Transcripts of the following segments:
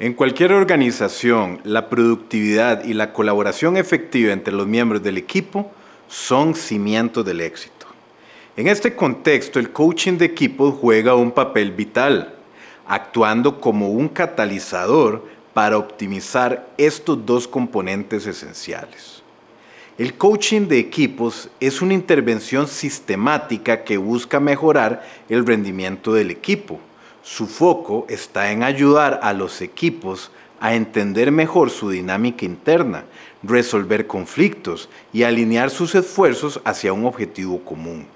En cualquier organización, la productividad y la colaboración efectiva entre los miembros del equipo son cimientos del éxito. En este contexto, el coaching de equipos juega un papel vital, actuando como un catalizador para optimizar estos dos componentes esenciales. El coaching de equipos es una intervención sistemática que busca mejorar el rendimiento del equipo su foco está en ayudar a los equipos a entender mejor su dinámica interna, resolver conflictos y alinear sus esfuerzos hacia un objetivo común.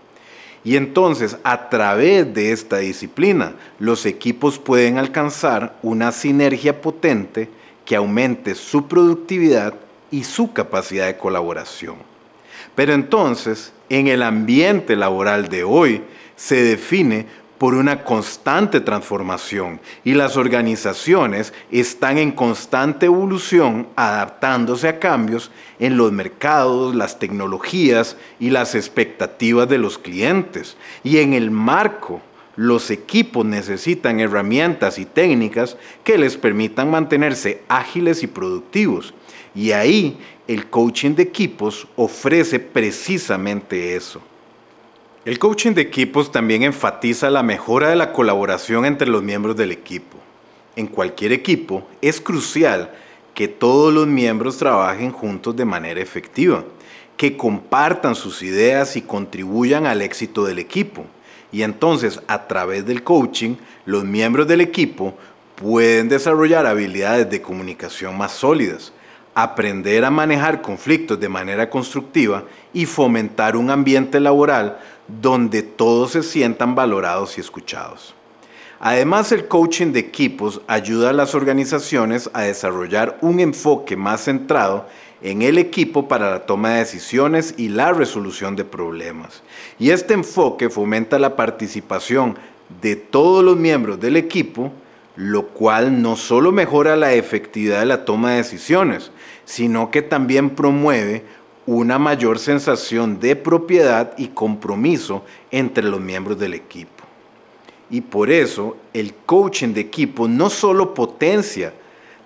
Y entonces, a través de esta disciplina, los equipos pueden alcanzar una sinergia potente que aumente su productividad y su capacidad de colaboración. Pero entonces, en el ambiente laboral de hoy, se define por una constante transformación y las organizaciones están en constante evolución adaptándose a cambios en los mercados, las tecnologías y las expectativas de los clientes. Y en el marco, los equipos necesitan herramientas y técnicas que les permitan mantenerse ágiles y productivos. Y ahí el coaching de equipos ofrece precisamente eso. El coaching de equipos también enfatiza la mejora de la colaboración entre los miembros del equipo. En cualquier equipo es crucial que todos los miembros trabajen juntos de manera efectiva, que compartan sus ideas y contribuyan al éxito del equipo. Y entonces, a través del coaching, los miembros del equipo pueden desarrollar habilidades de comunicación más sólidas, aprender a manejar conflictos de manera constructiva y fomentar un ambiente laboral donde todos se sientan valorados y escuchados. Además, el coaching de equipos ayuda a las organizaciones a desarrollar un enfoque más centrado en el equipo para la toma de decisiones y la resolución de problemas. Y este enfoque fomenta la participación de todos los miembros del equipo, lo cual no solo mejora la efectividad de la toma de decisiones, sino que también promueve una mayor sensación de propiedad y compromiso entre los miembros del equipo. Y por eso el coaching de equipo no solo potencia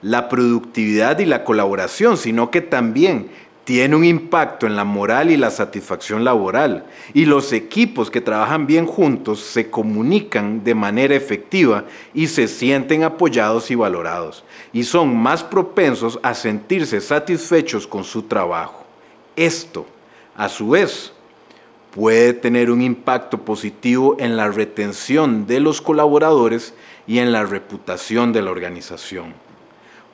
la productividad y la colaboración, sino que también tiene un impacto en la moral y la satisfacción laboral. Y los equipos que trabajan bien juntos se comunican de manera efectiva y se sienten apoyados y valorados. Y son más propensos a sentirse satisfechos con su trabajo. Esto, a su vez, puede tener un impacto positivo en la retención de los colaboradores y en la reputación de la organización.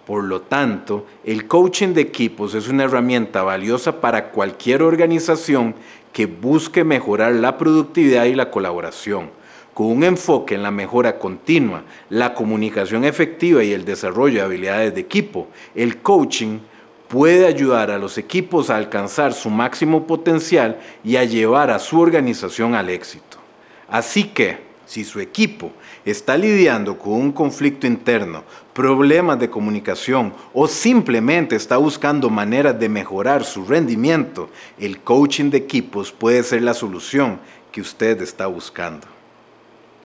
Por lo tanto, el coaching de equipos es una herramienta valiosa para cualquier organización que busque mejorar la productividad y la colaboración. Con un enfoque en la mejora continua, la comunicación efectiva y el desarrollo de habilidades de equipo, el coaching puede ayudar a los equipos a alcanzar su máximo potencial y a llevar a su organización al éxito. Así que, si su equipo está lidiando con un conflicto interno, problemas de comunicación o simplemente está buscando maneras de mejorar su rendimiento, el coaching de equipos puede ser la solución que usted está buscando.